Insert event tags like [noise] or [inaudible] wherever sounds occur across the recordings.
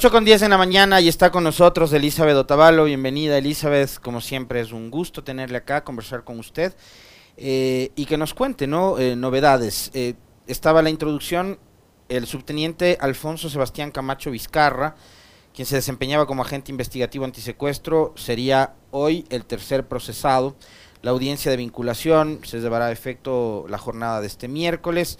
8 con 10 en la mañana y está con nosotros Elizabeth Otavalo. Bienvenida Elizabeth, como siempre es un gusto tenerle acá, conversar con usted eh, y que nos cuente ¿no? Eh, novedades. Eh, estaba la introducción, el subteniente Alfonso Sebastián Camacho Vizcarra, quien se desempeñaba como agente investigativo antisecuestro, sería hoy el tercer procesado. La audiencia de vinculación se llevará a efecto la jornada de este miércoles.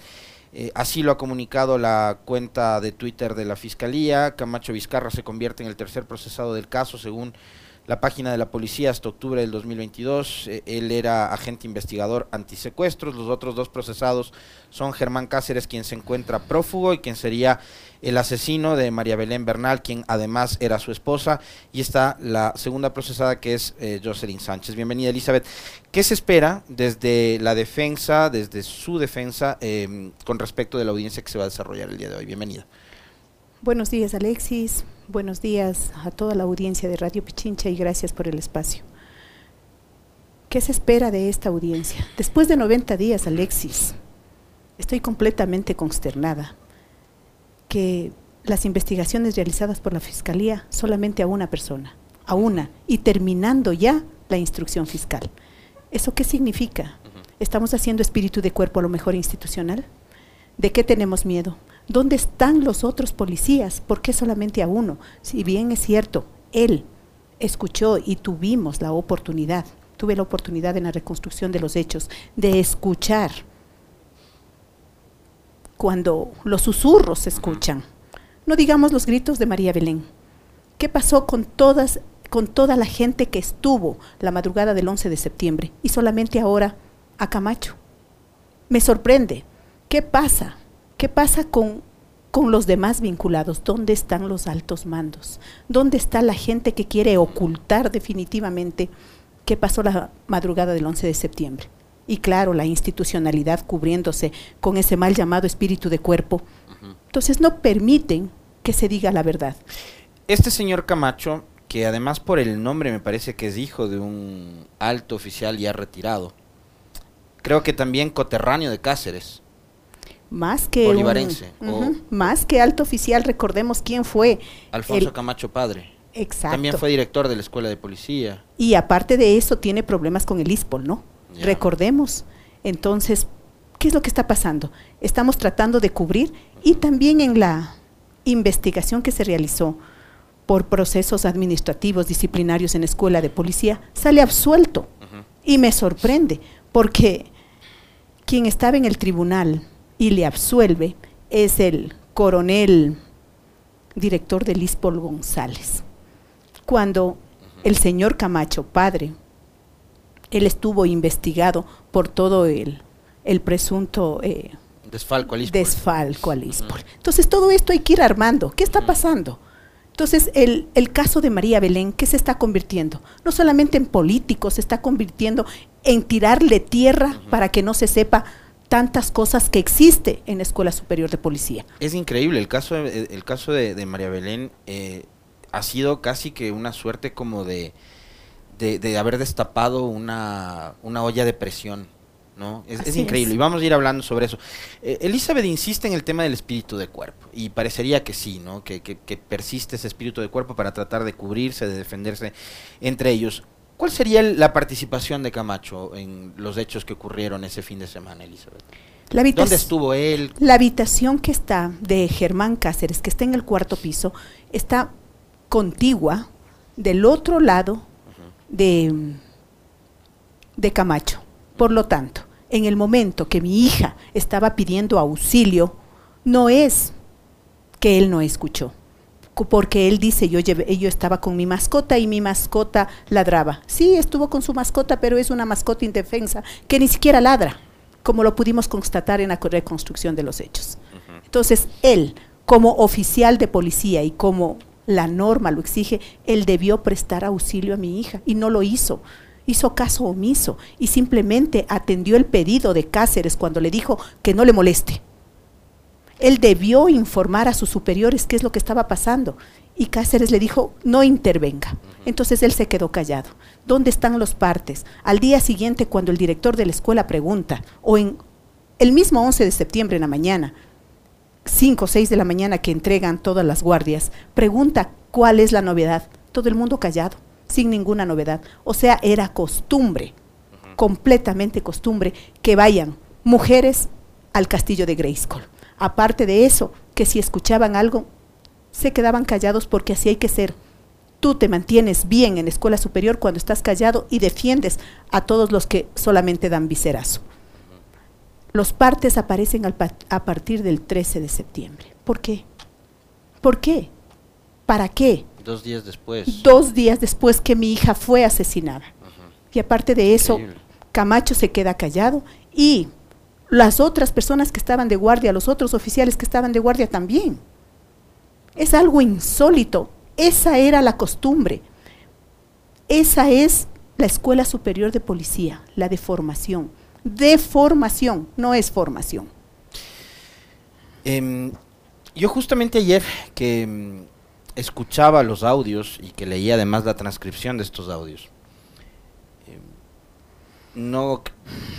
Eh, así lo ha comunicado la cuenta de Twitter de la Fiscalía. Camacho Vizcarra se convierte en el tercer procesado del caso, según la página de la policía hasta octubre del 2022. Eh, él era agente investigador antisecuestros. Los otros dos procesados son Germán Cáceres, quien se encuentra prófugo y quien sería el asesino de María Belén Bernal, quien además era su esposa. Y está la segunda procesada que es eh, Jocelyn Sánchez. Bienvenida, Elizabeth. ¿Qué se espera desde la defensa, desde su defensa, em, con respecto de la audiencia que se va a desarrollar el día de hoy? Bienvenida. Buenos días, Alexis. Buenos días a toda la audiencia de Radio Pichincha y gracias por el espacio. ¿Qué se espera de esta audiencia? Después de 90 días, Alexis, estoy completamente consternada que las investigaciones realizadas por la Fiscalía solamente a una persona, a una, y terminando ya la instrucción fiscal. ¿Eso qué significa? ¿Estamos haciendo espíritu de cuerpo a lo mejor institucional? ¿De qué tenemos miedo? ¿Dónde están los otros policías? ¿Por qué solamente a uno? Si bien es cierto, él escuchó y tuvimos la oportunidad, tuve la oportunidad en la reconstrucción de los hechos, de escuchar cuando los susurros se escuchan. No digamos los gritos de María Belén. ¿Qué pasó con todas con toda la gente que estuvo la madrugada del 11 de septiembre y solamente ahora a Camacho? Me sorprende. ¿Qué pasa? ¿Qué pasa con, con los demás vinculados? ¿Dónde están los altos mandos? ¿Dónde está la gente que quiere ocultar definitivamente qué pasó la madrugada del 11 de septiembre? Y claro, la institucionalidad cubriéndose con ese mal llamado espíritu de cuerpo. Entonces no permiten que se diga la verdad. Este señor Camacho, que además por el nombre me parece que es hijo de un alto oficial ya retirado, creo que también coterráneo de Cáceres más que bolivarense más que alto oficial recordemos quién fue Alfonso Camacho padre. Exacto. También fue director de la escuela de policía. Y aparte de eso tiene problemas con el ISPOL no recordemos. Entonces qué es lo que está pasando estamos tratando de cubrir y también en la investigación que se realizó por procesos administrativos disciplinarios en la escuela de policía sale absuelto y me sorprende porque quien estaba en el tribunal y le absuelve es el coronel director del ISPOL González. Cuando el señor Camacho, padre, él estuvo investigado por todo el, el presunto eh, desfalco al ISPOL. Desfalco al ISPOL. Entonces todo esto hay que ir armando. ¿Qué está pasando? Entonces, el, el, caso de María Belén, ¿qué se está convirtiendo? No solamente en político, se está convirtiendo en tirarle tierra para que no se sepa tantas cosas que existe en la Escuela Superior de Policía. Es increíble, el caso, el caso de, María Belén eh, ha sido casi que una suerte como de, de, haber destapado una, una, olla de presión. ¿no? Es, increíble y vamos a ir hablando sobre eso. Eh, Elizabeth insiste en el tema del espíritu de cuerpo y parecería que sí, ¿no? Que, que, que persiste ese espíritu de cuerpo para tratar de cubrirse, de defenderse entre ellos. ¿Cuál sería la participación de Camacho en los hechos que ocurrieron ese fin de semana, Elizabeth? ¿Dónde estuvo él? La habitación que está de Germán Cáceres, que está en el cuarto piso, está contigua del otro lado de, de Camacho. Por lo tanto, en el momento que mi hija estaba pidiendo auxilio, no es que él no escuchó porque él dice, yo, llevé, yo estaba con mi mascota y mi mascota ladraba. Sí, estuvo con su mascota, pero es una mascota indefensa que ni siquiera ladra, como lo pudimos constatar en la reconstrucción de los hechos. Entonces, él, como oficial de policía y como la norma lo exige, él debió prestar auxilio a mi hija y no lo hizo. Hizo caso omiso y simplemente atendió el pedido de Cáceres cuando le dijo que no le moleste él debió informar a sus superiores qué es lo que estaba pasando. Y Cáceres le dijo, no intervenga. Entonces él se quedó callado. ¿Dónde están los partes? Al día siguiente, cuando el director de la escuela pregunta, o en el mismo 11 de septiembre en la mañana, 5 o 6 de la mañana que entregan todas las guardias, pregunta cuál es la novedad. Todo el mundo callado, sin ninguna novedad. O sea, era costumbre, completamente costumbre, que vayan mujeres al castillo de Grayskull. Aparte de eso, que si escuchaban algo, se quedaban callados porque así hay que ser. Tú te mantienes bien en escuela superior cuando estás callado y defiendes a todos los que solamente dan viserazo. Los partes aparecen a partir del 13 de septiembre. ¿Por qué? ¿Por qué? ¿Para qué? Dos días después. Dos días después que mi hija fue asesinada. Y aparte de eso, Camacho se queda callado y las otras personas que estaban de guardia, los otros oficiales que estaban de guardia también. Es algo insólito. Esa era la costumbre. Esa es la Escuela Superior de Policía, la de formación. De formación, no es formación. Em, yo justamente ayer que em, escuchaba los audios y que leía además la transcripción de estos audios, no,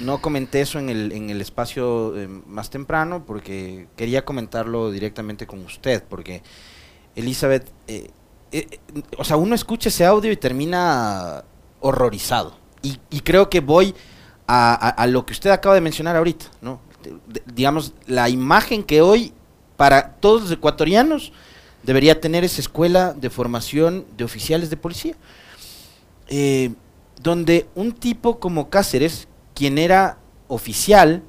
no comenté eso en el, en el espacio eh, más temprano porque quería comentarlo directamente con usted, porque Elizabeth, eh, eh, o sea, uno escucha ese audio y termina horrorizado. Y, y creo que voy a, a, lo que usted acaba de mencionar ahorita, ¿no? digamos, la imagen que hoy para todos los ecuatorianos debería tener esa escuela de formación de oficiales de policía. Eh, donde un tipo como Cáceres, quien era oficial,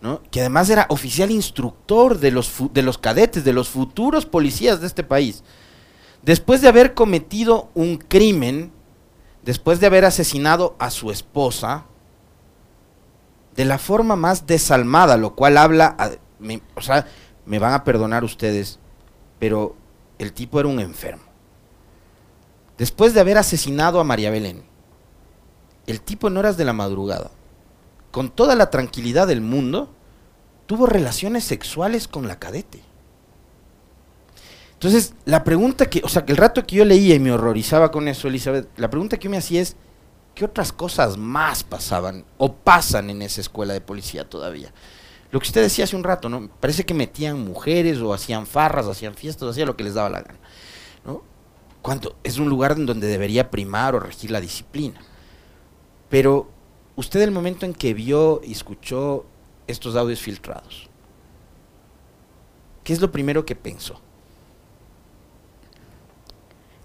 ¿no? que además era oficial instructor de los, de los cadetes, de los futuros policías de este país, después de haber cometido un crimen, después de haber asesinado a su esposa, de la forma más desalmada, lo cual habla, o sea, me van a perdonar ustedes, pero el tipo era un enfermo. Después de haber asesinado a María Belén, el tipo en horas de la madrugada, con toda la tranquilidad del mundo, tuvo relaciones sexuales con la cadete. Entonces, la pregunta que, o sea, que el rato que yo leía y me horrorizaba con eso, Elizabeth, la pregunta que yo me hacía es, ¿qué otras cosas más pasaban o pasan en esa escuela de policía todavía? Lo que usted decía hace un rato, ¿no? Parece que metían mujeres o hacían farras, hacían fiestas, hacían lo que les daba la gana, ¿no? Es un lugar en donde debería primar o regir la disciplina. Pero usted el momento en que vio y escuchó estos audios filtrados, ¿qué es lo primero que pensó?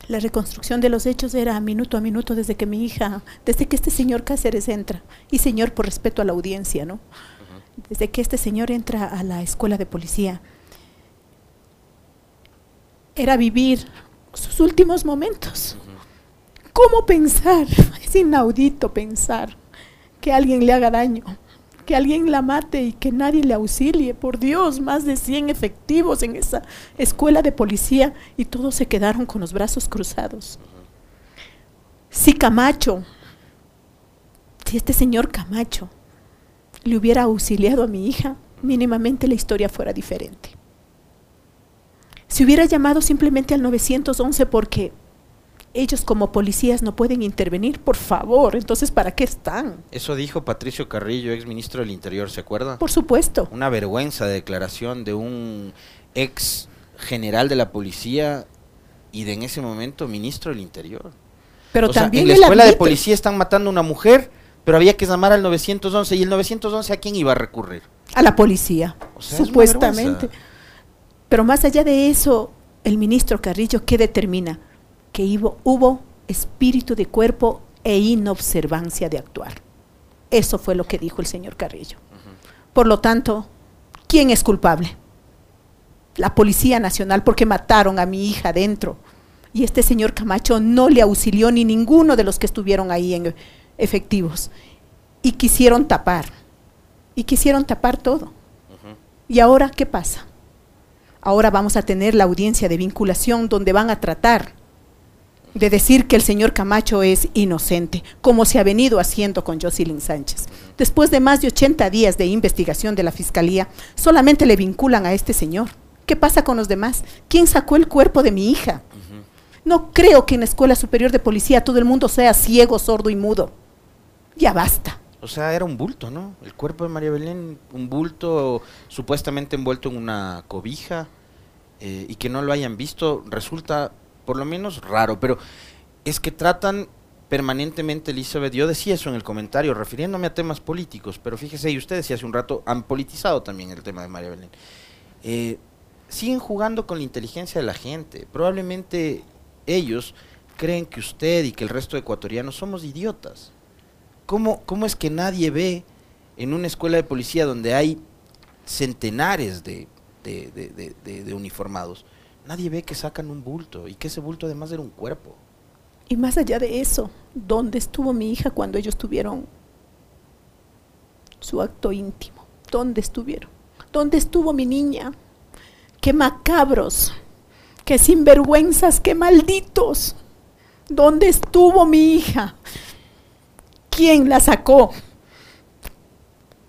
La reconstrucción de los hechos era minuto a minuto desde que mi hija, desde que este señor Cáceres entra, y señor por respeto a la audiencia, ¿no? Desde que este señor entra a la escuela de policía, era vivir sus últimos momentos. ¿Cómo pensar? [laughs] Es inaudito pensar que alguien le haga daño, que alguien la mate y que nadie le auxilie. Por Dios, más de 100 efectivos en esa escuela de policía y todos se quedaron con los brazos cruzados. Si Camacho, si este señor Camacho le hubiera auxiliado a mi hija, mínimamente la historia fuera diferente. Si hubiera llamado simplemente al 911 porque ellos como policías no pueden intervenir, por favor, entonces ¿para qué están? Eso dijo Patricio Carrillo, ex ministro del Interior, ¿se acuerda? Por supuesto. Una vergüenza de declaración de un ex general de la policía y de en ese momento ministro del Interior. Pero también en la escuela de policía están matando a una mujer, pero había que llamar al 911 y el 911 a quién iba a recurrir? A la policía, supuestamente. Pero más allá de eso, el ministro Carrillo, ¿qué determina? Que hubo, espíritu de cuerpo e inobservancia de actuar. Eso fue lo que dijo el señor Carrillo. Por lo tanto, ¿quién es culpable? La Policía Nacional, porque mataron a mi hija dentro. Y este señor Camacho no le auxilió ni ninguno de los que estuvieron ahí en efectivos. Y quisieron tapar. Y quisieron tapar todo. ¿Y ahora qué pasa? Ahora vamos a tener la audiencia de vinculación donde van a tratar de decir que el señor Camacho es inocente, como se ha venido haciendo con Jocelyn Sánchez. Después de más de 80 días de investigación de la Fiscalía, solamente le vinculan a este señor. ¿Qué pasa con los demás? ¿Quién sacó el cuerpo de mi hija? No creo que en la Escuela Superior de Policía todo el mundo sea ciego, sordo y mudo. Ya basta. O sea, era un bulto, ¿no? El cuerpo de María Belén, un bulto supuestamente envuelto en una cobija eh, y que no lo hayan visto, resulta por lo menos raro, pero es que tratan permanentemente, Elizabeth, yo decía eso en el comentario, refiriéndome a temas políticos, pero fíjese, y ustedes hace un rato han politizado también el tema de María Belén. Eh, siguen jugando con la inteligencia de la gente. Probablemente ellos creen que usted y que el resto de ecuatorianos somos idiotas. ¿Cómo, cómo es que nadie ve en una escuela de policía donde hay centenares de uniformados, nadie ve que sacan un bulto y que ese bulto además era un cuerpo? Y más allá de eso, ¿dónde estuvo mi hija cuando ellos tuvieron su acto íntimo? ¿Dónde estuvieron? ¿Dónde estuvo mi niña? Qué macabros, qué sinvergüenzas, qué malditos. ¿Dónde estuvo mi hija? ¿Quién la sacó?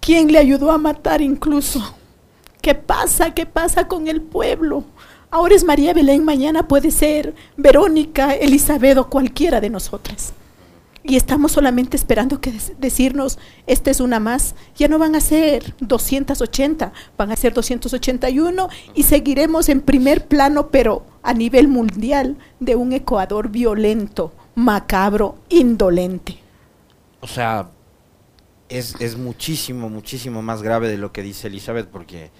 ¿Quién le ayudó a matar incluso? ¿Qué pasa? ¿Qué pasa con el pueblo? Ahora es María Belén, mañana puede ser Verónica, Elizabeth o cualquiera de nosotras. Y estamos solamente esperando que decirnos, esta es una más. Ya no van a ser 280, van a ser 281 y seguiremos en primer plano, pero a nivel mundial, de un Ecuador violento, macabro, indolente. O sea, es, es muchísimo, muchísimo más grave de lo que dice Elizabeth, porque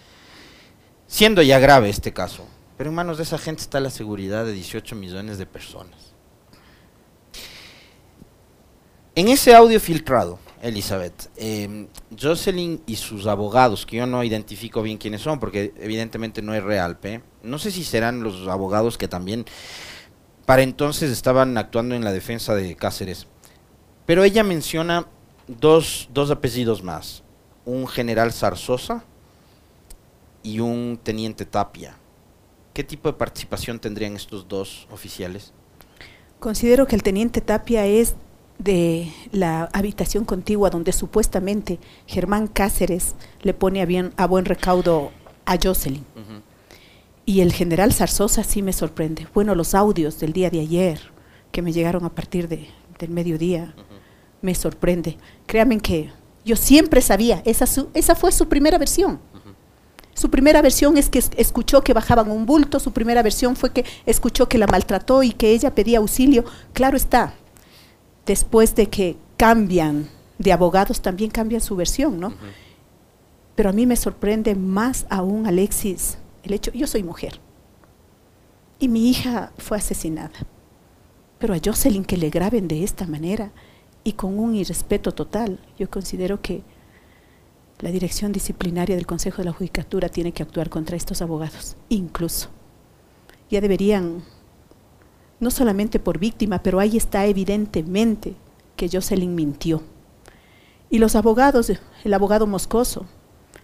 siendo ya grave este caso, pero en manos de esa gente está la seguridad de 18 millones de personas. En ese audio filtrado, Elizabeth, eh, Jocelyn y sus abogados, que yo no identifico bien quiénes son, porque evidentemente no es real, no sé si serán los abogados que también para entonces estaban actuando en la defensa de Cáceres, pero ella menciona dos, dos apellidos más, un general Zarzosa y un teniente Tapia. ¿Qué tipo de participación tendrían estos dos oficiales? Considero que el teniente Tapia es de la habitación contigua donde supuestamente Germán Cáceres le pone a, bien, a buen recaudo a Jocelyn. Y el general Zarzosa sí me sorprende. Bueno, los audios del día de ayer que me llegaron a partir de, del mediodía me sorprende. Créanme que yo siempre sabía, esa, esa fue su primera versión. Su primera versión es que escuchó que bajaban un bulto, su primera versión fue que escuchó que la maltrató y que ella pedía auxilio. Claro está, después de que cambian de abogados, también cambian su versión, ¿no? Pero a mí me sorprende más aún, Alexis, el hecho, yo soy mujer y mi hija fue asesinada, pero a Jocelyn que le graben de esta manera y con un irrespeto total, yo considero que la dirección disciplinaria del Consejo de la Judicatura tiene que actuar contra estos abogados, incluso. Ya deberían, no solamente por víctima, pero ahí está evidentemente que Jocelyn mintió. Y los abogados, el abogado Moscoso,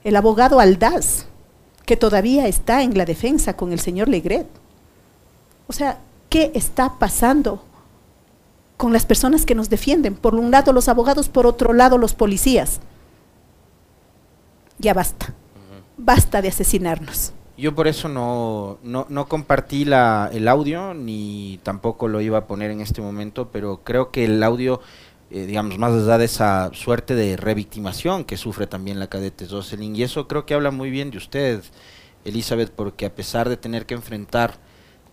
el abogado Aldaz, que todavía está en la defensa con el señor Legret. O sea, ¿qué está pasando con las personas que nos defienden? Por un lado los abogados, por otro lado los policías ya basta, basta de asesinarnos. Yo por eso no, no, compartí la, el audio, ni tampoco lo iba a poner en este momento, pero creo que el audio, eh, digamos, más allá de esa suerte de revictimación que sufre también la cadete Jocelyn, y eso creo que habla muy bien de usted, Elizabeth, porque a pesar de tener que enfrentar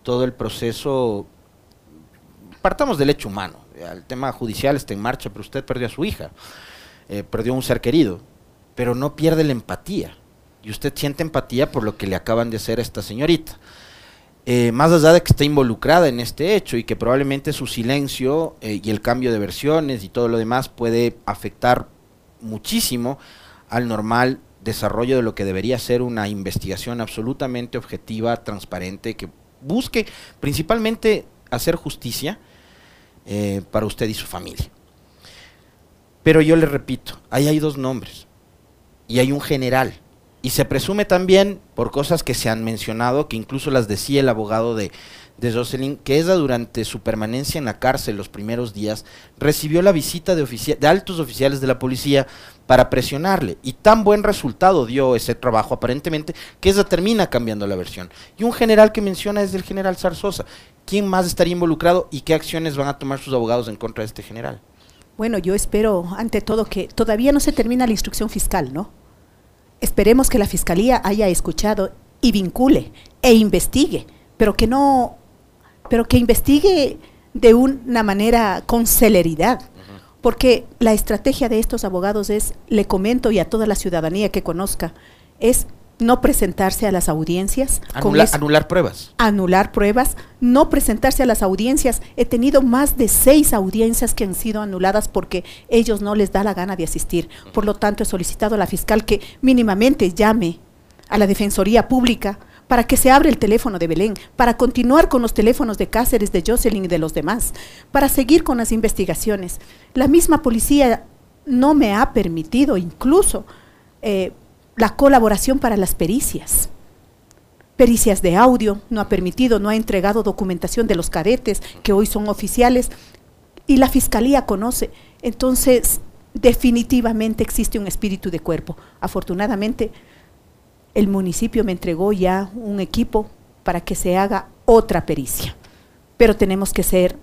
todo el proceso, partamos del hecho humano, el tema judicial está en marcha, pero usted perdió a su hija, eh, perdió a un ser querido, pero no pierde la empatía. Y usted siente empatía por lo que le acaban de hacer a esta señorita. Eh, más allá de que está involucrada en este hecho y que probablemente su silencio eh, y el cambio de versiones y todo lo demás puede afectar muchísimo al normal desarrollo de lo que debería ser una investigación absolutamente objetiva, transparente, que busque principalmente hacer justicia eh, para usted y su familia. Pero yo le repito, ahí hay dos nombres y hay un general. Y se presume también, por cosas que se han mencionado, que incluso las decía el abogado de, de Jocelyn, que ella durante su permanencia en la cárcel los primeros días recibió la visita de, de altos oficiales de la policía para presionarle. Y tan buen resultado dio ese trabajo aparentemente que ella termina cambiando la versión. Y un general que menciona es el general Zarzosa. ¿Quién más estaría involucrado y qué acciones van a tomar sus abogados en contra de este general? Bueno, yo espero, ante todo, que todavía no se termina la instrucción fiscal, ¿no? Esperemos que la Fiscalía haya escuchado y vincule e investigue, pero que no, pero que investigue de una manera con celeridad, porque la estrategia de estos abogados es, le comento y a toda la ciudadanía que conozca, es no presentarse a las audiencias. anular pruebas. Anular pruebas, no presentarse a las audiencias. He tenido más de seis audiencias que han sido anuladas porque ellos no les da la gana de asistir. Por lo tanto, he solicitado a la fiscal que mínimamente llame a la Defensoría Pública para que se abra el teléfono de Belén, para continuar con los teléfonos de Cáceres, de Jocelyn y de los demás, para seguir con las investigaciones. La misma policía no me ha permitido incluso eh, la colaboración para las pericias. Pericias de audio, no ha permitido, no ha entregado documentación de los cadetes que hoy son oficiales y la fiscalía conoce. Entonces, definitivamente existe un espíritu de cuerpo. Afortunadamente, el municipio me entregó ya un equipo para que se haga otra pericia. Pero tenemos que ser,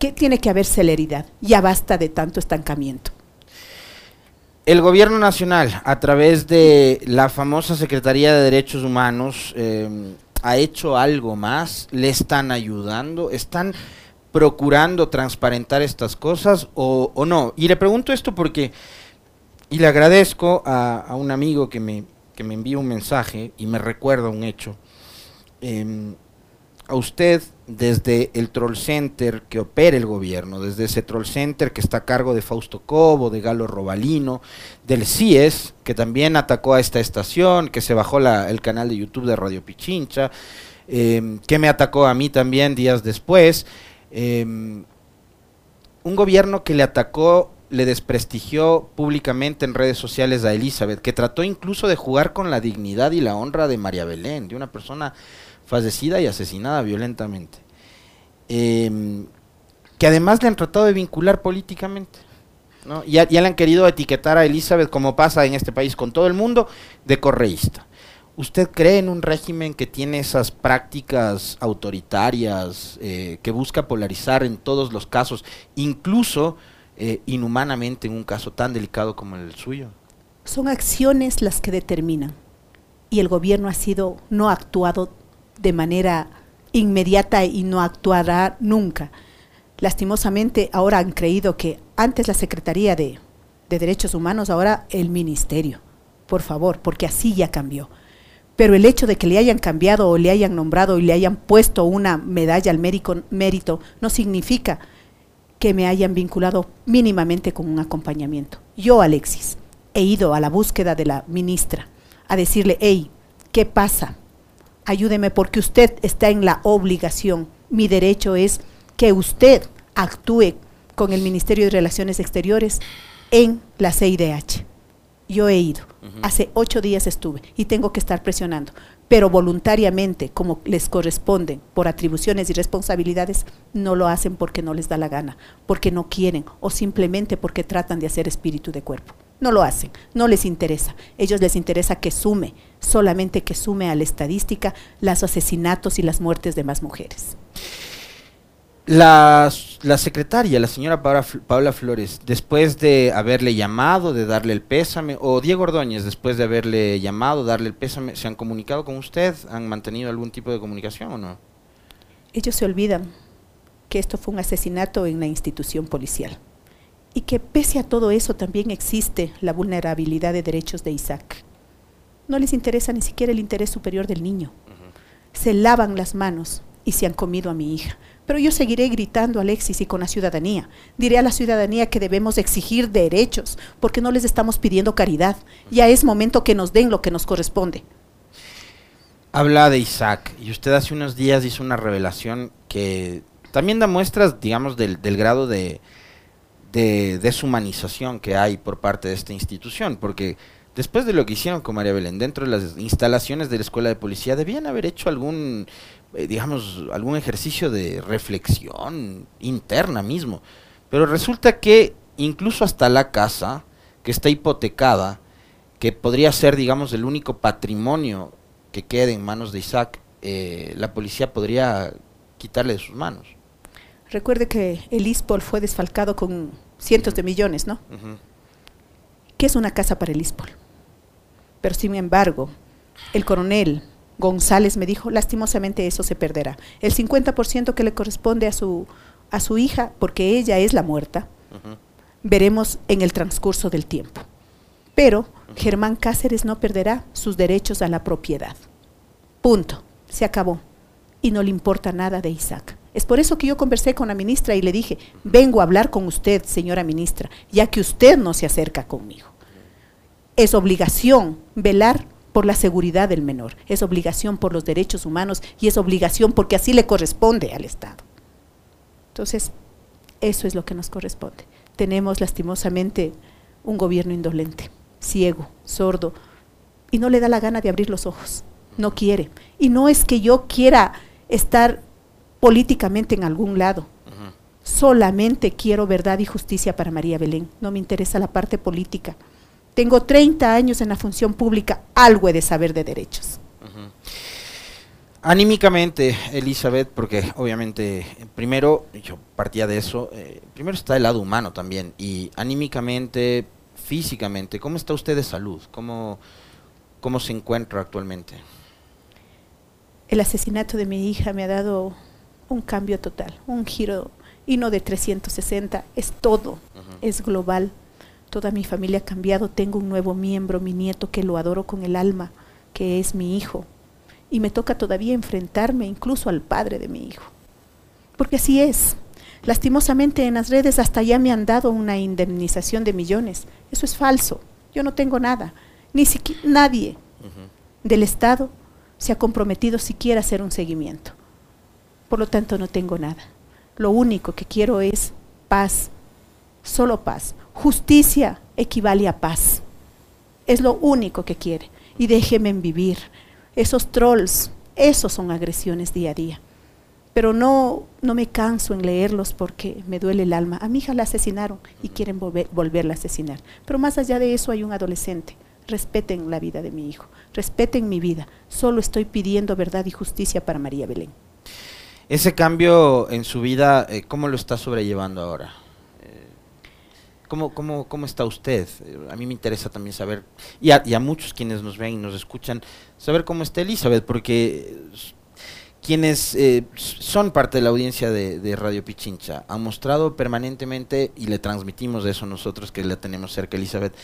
que tiene que haber celeridad. Ya basta de tanto estancamiento. El gobierno nacional, a través de la famosa Secretaría de Derechos Humanos, eh, ha hecho algo más, le están ayudando, están procurando transparentar estas cosas o, no. Y le pregunto esto porque, y le agradezco a un amigo que me, que me envía un mensaje y me recuerda un hecho. Em, a usted desde el troll center que opera el gobierno, desde ese troll center que está a cargo de Fausto Cobo, de Galo Robalino, del CIES, que también atacó a esta estación, que se bajó el canal de YouTube de Radio Pichincha, em, que me atacó a mí también días después. Em, un gobierno que le atacó le desprestigió públicamente en redes sociales a Elizabeth, que trató incluso de jugar con la dignidad y la honra de María Belén, de una persona fallecida y asesinada violentamente. Em, que además le han tratado de vincular políticamente. ya, le han querido etiquetar a Elizabeth, como pasa en este país con todo el mundo, de correísta. ¿Usted cree en un régimen que tiene esas prácticas autoritarias, eh, que busca polarizar en todos los casos, incluso eh, inhumanamente en un caso tan delicado como el suyo? Son acciones las que determinan y el gobierno ha sido no ha actuado de manera inmediata y no actuará nunca. Lastimosamente ahora han creído que antes la Secretaría de, de Derechos Humanos, ahora el Ministerio. Por favor, porque así ya cambió. Pero el hecho de que le hayan cambiado o le hayan nombrado y le hayan puesto una medalla al mérito no significa que me hayan vinculado mínimamente con un acompañamiento. Yo, Alexis, he ido a la búsqueda de la ministra a decirle, hey, ¿qué pasa? Ayúdeme porque usted está en la obligación. Mi derecho es que usted actúe con el Ministerio de Relaciones Exteriores en la CIDH. Yo he ido. Hace ocho días estuve y tengo que estar presionando pero voluntariamente, como les corresponde por atribuciones y responsabilidades, no lo hacen porque no les da la gana, porque no quieren o simplemente porque tratan de hacer espíritu de cuerpo. No lo hacen, no les interesa. Ellos les interesa que sume, solamente que sume a la estadística los asesinatos y las muertes de más mujeres. La, la secretaria, la señora Paula, Flores, después de haberle llamado, de darle el pésame, o Diego Ordóñez, después de haberle llamado, darle el pésame, ¿se han comunicado con usted? ¿Han mantenido algún tipo de comunicación o no? Ellos se olvidan que esto fue un asesinato en la institución policial y que pese a todo eso también existe la vulnerabilidad de derechos de Isaac. No les interesa ni siquiera el interés superior del niño. Se lavan las manos y se han comido a mi hija pero yo seguiré gritando, Alexis, y con la ciudadanía. Diré a la ciudadanía que debemos exigir derechos, porque no les estamos pidiendo caridad. Ya es momento que nos den lo que nos corresponde. Habla de Isaac, y usted hace unos días hizo una revelación que también da muestras, digamos, del, grado de, de deshumanización que hay por parte de esta institución, porque después de lo que hicieron con María Belén dentro de las instalaciones de la escuela de policía, debían haber hecho algún eh, digamos, algún ejercicio de reflexión interna mismo. Pero resulta que incluso hasta la casa, que está hipotecada, que podría ser, digamos, el único patrimonio que quede en manos de Isaac, eh, la policía podría quitarle de sus manos. Recuerde que el ISPOL fue desfalcado con cientos de millones, ¿no? ¿Qué es una casa para el ISPOL? Pero sin embargo, el coronel González me dijo, lastimosamente eso se perderá. El 50% que le corresponde a su, a su hija, porque ella es la muerta, veremos en el transcurso del tiempo. Pero Germán Cáceres no perderá sus derechos a la propiedad. Punto. Se acabó. Y no le importa nada de Isaac. Es por eso que yo conversé con la ministra y le dije, vengo a hablar con usted, señora ministra, ya que usted no se acerca conmigo. Es obligación velar por la seguridad del menor, es obligación por los derechos humanos y es obligación porque así le corresponde al Estado. Entonces, eso es lo que nos corresponde. Tenemos lastimosamente un gobierno indolente, ciego, sordo, y no le da la gana de abrir los ojos, no quiere. Y no es que yo quiera estar políticamente en algún lado. Solamente quiero verdad y justicia para María Belén. No me interesa la parte política. Tengo 30 años en la función pública, algo he de saber de derechos. Anímicamente, Elizabeth, porque obviamente, primero, yo partía de eso, eh, primero está el lado humano también, y anímicamente, físicamente, ¿cómo está usted de salud? ¿Cómo, cómo se encuentra actualmente? El asesinato de mi hija me ha dado un cambio total, un giro, y no de 360, es todo, es global. Toda mi familia ha cambiado, tengo un nuevo miembro, mi nieto, que lo adoro con el alma, que es mi hijo. Y me toca todavía enfrentarme incluso al padre de mi hijo. Porque así es. Lastimosamente en las redes hasta ya me han dado una indemnización de millones. Eso es falso. Yo no tengo nada. Ni siquiera nadie del Estado se ha comprometido siquiera a hacer un seguimiento. Por lo tanto, no tengo nada. Lo único que quiero es paz, solo paz. Justicia equivale a paz. Es lo único que quiere. Y déjenme vivir. Esos trolls, esos son agresiones día a día. Pero no, no me canso en leerlos porque me duele el alma. A mi hija la asesinaron y quieren volver, volverla a asesinar. Pero más allá de eso hay un adolescente. Respeten la vida de mi hijo, respeten mi vida. Solo estoy pidiendo verdad y justicia para María Belén. Ese cambio en su vida, eh, ¿cómo lo está sobrellevando ahora? Eh, ¿Cómo, cómo, cómo está usted? Eh, a mí me interesa también saber, y a, y a, muchos quienes nos ven y nos escuchan, saber cómo está Elizabeth, porque quienes eh, son parte de la audiencia de, de, Radio Pichincha han mostrado permanentemente, y le transmitimos eso nosotros que la tenemos cerca, Elizabeth,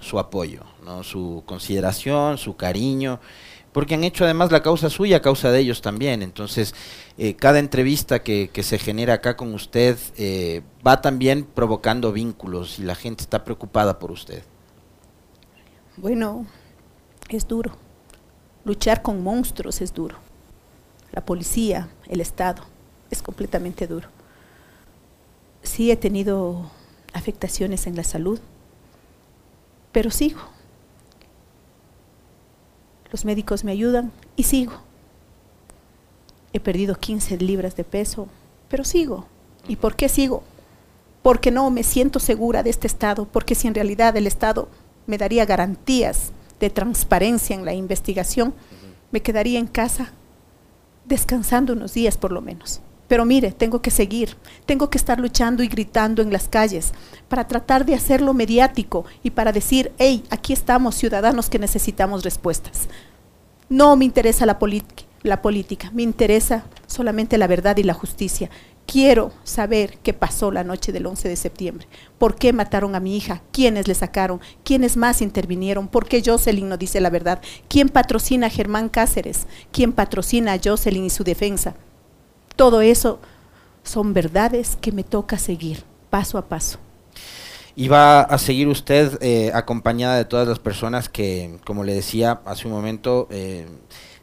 su apoyo, ¿no? su consideración, su cariño porque han hecho además la causa suya, causa de ellos también. Entonces, eh, cada entrevista que, se genera acá con usted eh, va también provocando vínculos y la gente está preocupada por usted. Bueno, es duro. Luchar con monstruos es duro. La policía, el Estado, es completamente duro. Sí he tenido afectaciones en la salud, pero sigo los médicos me ayudan y sigo. He perdido 15 libras de peso, pero sigo. ¿Y por qué sigo? Porque no me siento segura de este Estado, porque si en realidad el Estado me daría garantías de transparencia en la investigación, me quedaría en casa descansando unos días por lo menos. Pero mire, tengo que seguir, tengo que estar luchando y gritando en las calles para tratar de hacerlo mediático y para decir, hey, aquí estamos ciudadanos que necesitamos respuestas. No me interesa la, la política, me interesa solamente la verdad y la justicia. Quiero saber qué pasó la noche del 11 de septiembre. ¿Por qué mataron a mi hija? ¿Quiénes le sacaron? ¿Quiénes más intervinieron? ¿Por qué Jocelyn no dice la verdad? ¿Quién patrocina a Germán Cáceres? ¿Quién patrocina a Jocelyn y su defensa? Todo eso son verdades que me toca seguir paso a paso. Y va a seguir usted eh, acompañada de todas las personas que, como le decía hace un momento, eh,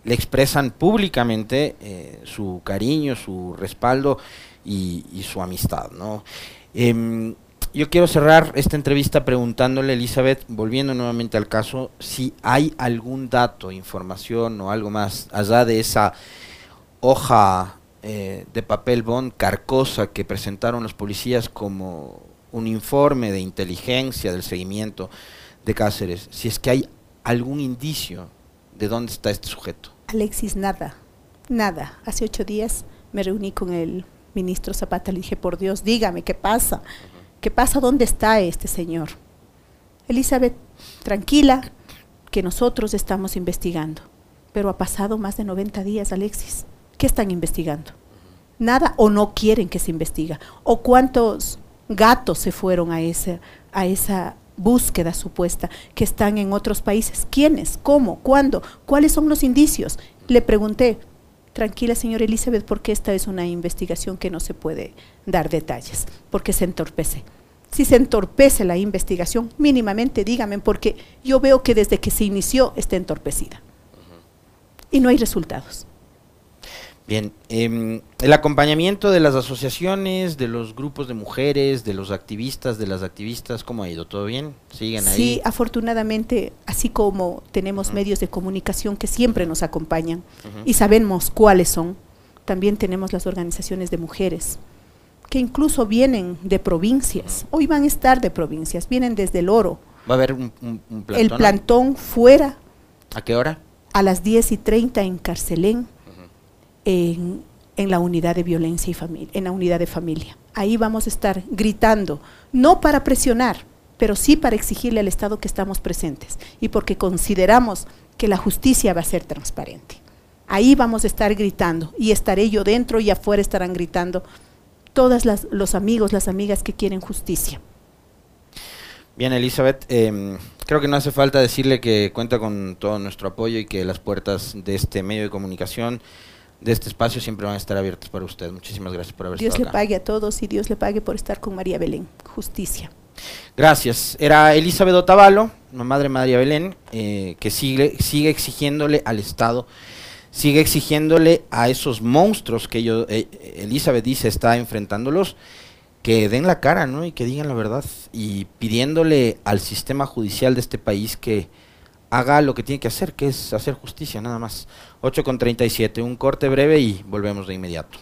le expresan públicamente eh, su cariño, su respaldo y, y su amistad. ¿no? Eh, yo quiero cerrar esta entrevista preguntándole, Elizabeth, volviendo nuevamente al caso, si hay algún dato, información o algo más allá de esa hoja eh, de papel bond carcosa que presentaron los policías como un informe de inteligencia del seguimiento de Cáceres, si es que hay algún indicio de dónde está este sujeto. Alexis, nada, nada. Hace ocho días me reuní con el ministro Zapata, le dije, por Dios, dígame, ¿qué pasa? ¿Qué pasa? ¿Dónde está este señor? Elizabeth, tranquila, que nosotros estamos investigando. Pero ha pasado más de 90 días, Alexis. ¿Qué están investigando? Nada o no quieren que se investiga. ¿O cuántos gatos se fueron a, ese, a esa búsqueda supuesta que están en otros países? ¿Quiénes? ¿Cómo? ¿Cuándo? ¿Cuáles son los indicios? Le pregunté, tranquila señora Elizabeth, porque esta es una investigación que no se puede dar detalles, porque se entorpece. Si se entorpece la investigación, mínimamente dígame, porque yo veo que desde que se inició está entorpecida. Y no hay resultados. Bien, em, el acompañamiento de las asociaciones, de los grupos de mujeres, de los activistas, de las activistas, ¿cómo ha ido? ¿Todo bien? ¿Siguen ahí? Sí, afortunadamente, así como tenemos medios de comunicación que siempre nos acompañan y sabemos cuáles son, también tenemos las organizaciones de mujeres que incluso vienen de provincias. Hoy van a estar de provincias, vienen desde el Oro. ¿Va a haber un, plantón? El plantón fuera. ¿A qué hora? A las 10 y 30 en Carcelén en, la unidad de violencia y familia, en la unidad de familia. Ahí vamos a estar gritando, no para presionar, pero sí para exigirle al Estado que estamos presentes y porque consideramos que la justicia va a ser transparente. Ahí vamos a estar gritando y estaré yo dentro y afuera estarán gritando todos los amigos, las amigas que quieren justicia. Bien, Elizabeth, em, creo que no hace falta decirle que cuenta con todo nuestro apoyo y que las puertas de este medio de comunicación de este espacio siempre van a estar abiertos para usted. Muchísimas gracias por haber Dios estado Dios le pague a todos y Dios le pague por estar con María Belén. Justicia. Gracias. Era Elizabeth Otavalo, la madre María Belén, eh, que sigue, sigue exigiéndole al Estado, sigue exigiéndole a esos monstruos que ellos, eh, Elizabeth dice está enfrentándolos, que den la cara, ¿no? Y que digan la verdad. Y pidiéndole al sistema judicial de este país que haga lo que tiene que hacer, que es hacer justicia, nada más. 8 con 37, un corte breve y volvemos de inmediato.